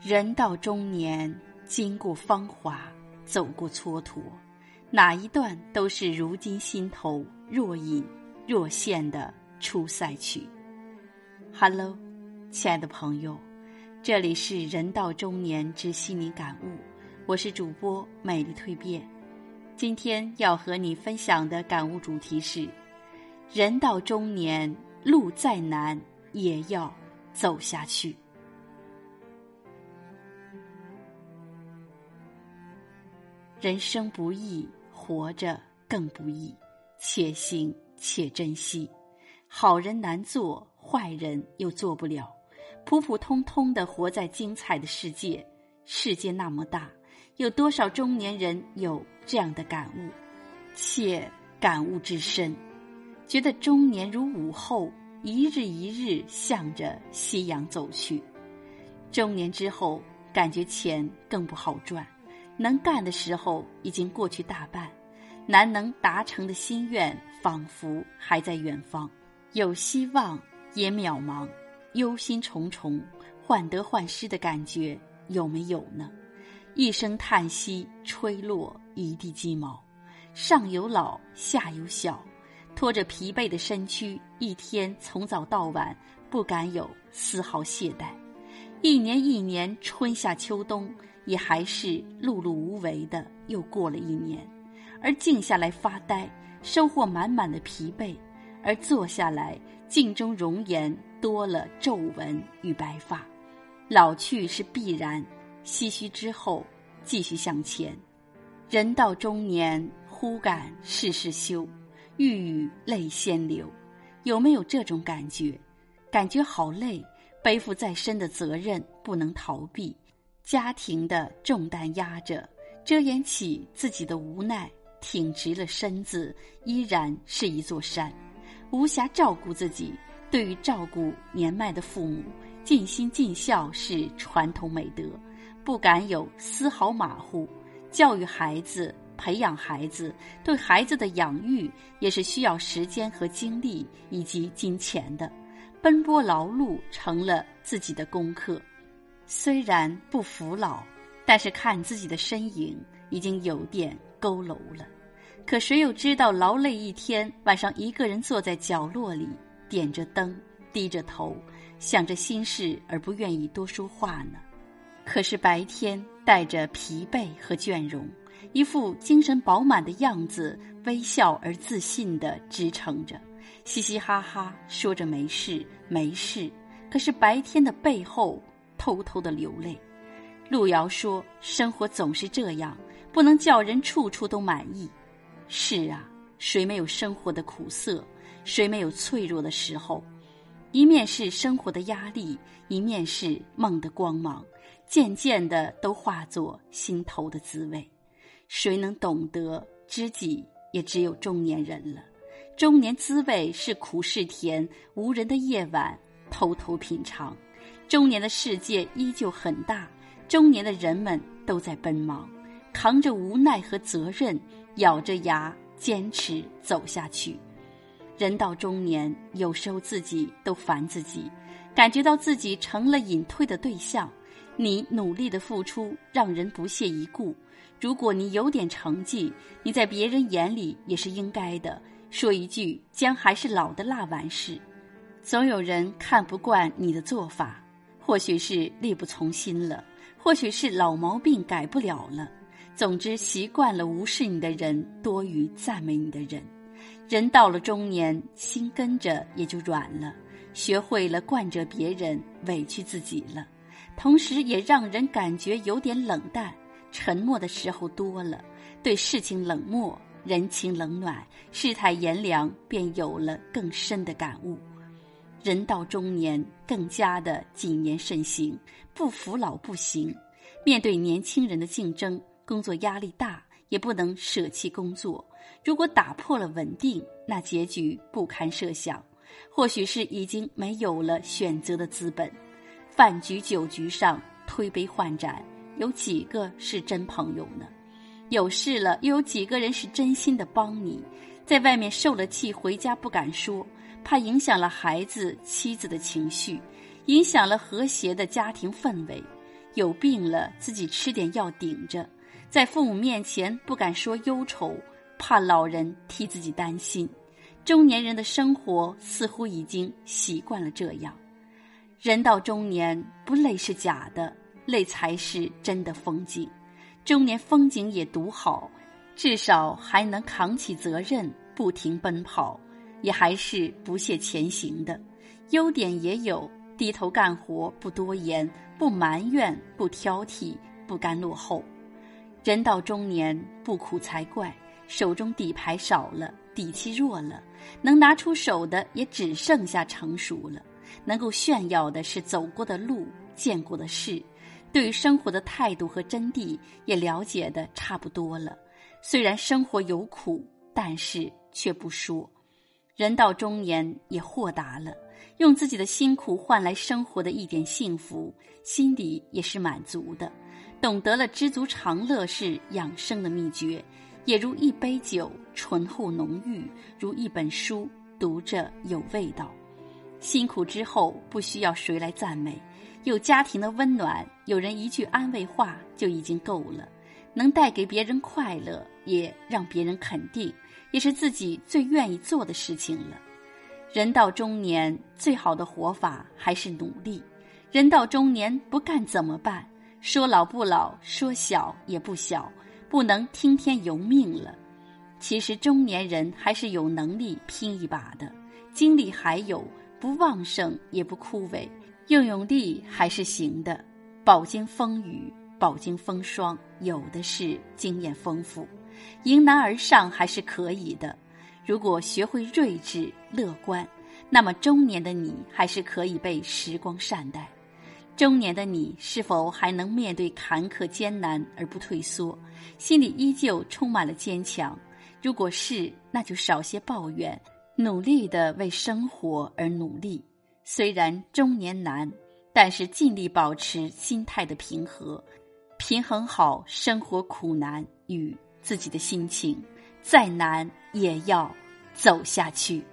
人到中年，经过芳华，走过蹉跎，哪一段都是如今心头若隐若现的出塞曲。Hello，亲爱的朋友，这里是人到中年之心灵感悟，我是主播美丽蜕变。今天要和你分享的感悟主题是：人到中年，路再难也要走下去。人生不易，活着更不易，且行且珍惜。好人难做，坏人又做不了。普普通通的活在精彩的世界，世界那么大，有多少中年人有这样的感悟？且感悟之深，觉得中年如午后，一日一日向着夕阳走去。中年之后，感觉钱更不好赚。能干的时候已经过去大半，难能达成的心愿仿佛还在远方，有希望也渺茫，忧心忡忡，患得患失的感觉有没有呢？一声叹息，吹落一地鸡毛，上有老，下有小，拖着疲惫的身躯，一天从早到晚，不敢有丝毫懈怠。一年一年，春夏秋冬。也还是碌碌无为的，又过了一年，而静下来发呆，收获满满的疲惫；而坐下来，镜中容颜多了皱纹与白发，老去是必然。唏嘘之后，继续向前。人到中年，忽感世事休，欲语泪先流。有没有这种感觉？感觉好累，背负再深的责任，不能逃避。家庭的重担压着，遮掩起自己的无奈，挺直了身子，依然是一座山。无暇照顾自己，对于照顾年迈的父母，尽心尽孝是传统美德，不敢有丝毫马虎。教育孩子，培养孩子，对孩子的养育也是需要时间和精力以及金钱的，奔波劳碌成了自己的功课。虽然不服老，但是看自己的身影已经有点佝偻了。可谁又知道劳累一天，晚上一个人坐在角落里，点着灯，低着头，想着心事而不愿意多说话呢？可是白天带着疲惫和倦容，一副精神饱满的样子，微笑而自信地支撑着，嘻嘻哈哈说着没事没事。可是白天的背后。偷偷的流泪，路遥说：“生活总是这样，不能叫人处处都满意。”是啊，谁没有生活的苦涩？谁没有脆弱的时候？一面是生活的压力，一面是梦的光芒，渐渐的都化作心头的滋味。谁能懂得知己？也只有中年人了。中年滋味是苦是甜，无人的夜晚，偷偷品尝。中年的世界依旧很大，中年的人们都在奔忙，扛着无奈和责任，咬着牙坚持走下去。人到中年，有时候自己都烦自己，感觉到自己成了隐退的对象。你努力的付出让人不屑一顾，如果你有点成绩，你在别人眼里也是应该的。说一句“姜还是老的辣”完事，总有人看不惯你的做法。或许是力不从心了，或许是老毛病改不了了。总之，习惯了无视你的人多于赞美你的人。人到了中年，心跟着也就软了，学会了惯着别人，委屈自己了。同时，也让人感觉有点冷淡，沉默的时候多了，对事情冷漠，人情冷暖，世态炎凉，便有了更深的感悟。人到中年，更加的谨言慎行，不服老不行。面对年轻人的竞争，工作压力大，也不能舍弃工作。如果打破了稳定，那结局不堪设想。或许是已经没有了选择的资本。饭局酒局上推杯换盏，有几个是真朋友呢？有事了，又有几个人是真心的帮你？在外面受了气回家不敢说，怕影响了孩子、妻子的情绪，影响了和谐的家庭氛围。有病了自己吃点药顶着，在父母面前不敢说忧愁，怕老人替自己担心。中年人的生活似乎已经习惯了这样。人到中年，不累是假的，累才是真的风景。中年风景也独好，至少还能扛起责任，不停奔跑，也还是不懈前行的。优点也有，低头干活，不多言，不埋怨，不挑剔，不甘落后。人到中年，不苦才怪。手中底牌少了，底气弱了，能拿出手的也只剩下成熟了。能够炫耀的是走过的路、见过的事，对于生活的态度和真谛也了解的差不多了。虽然生活有苦，但是却不说。人到中年也豁达了，用自己的辛苦换来生活的一点幸福，心里也是满足的。懂得了知足常乐是养生的秘诀，也如一杯酒，醇厚浓郁；如一本书，读着有味道。辛苦之后不需要谁来赞美，有家庭的温暖，有人一句安慰话就已经够了。能带给别人快乐，也让别人肯定，也是自己最愿意做的事情了。人到中年，最好的活法还是努力。人到中年不干怎么办？说老不老，说小也不小，不能听天由命了。其实中年人还是有能力拼一把的，精力还有。不旺盛也不枯萎，用用力还是行的。饱经风雨，饱经风霜，有的是经验丰富，迎难而上还是可以的。如果学会睿智乐观，那么中年的你还是可以被时光善待。中年的你是否还能面对坎坷艰难而不退缩，心里依旧充满了坚强？如果是，那就少些抱怨。努力的为生活而努力，虽然中年难，但是尽力保持心态的平和，平衡好生活苦难与自己的心情，再难也要走下去。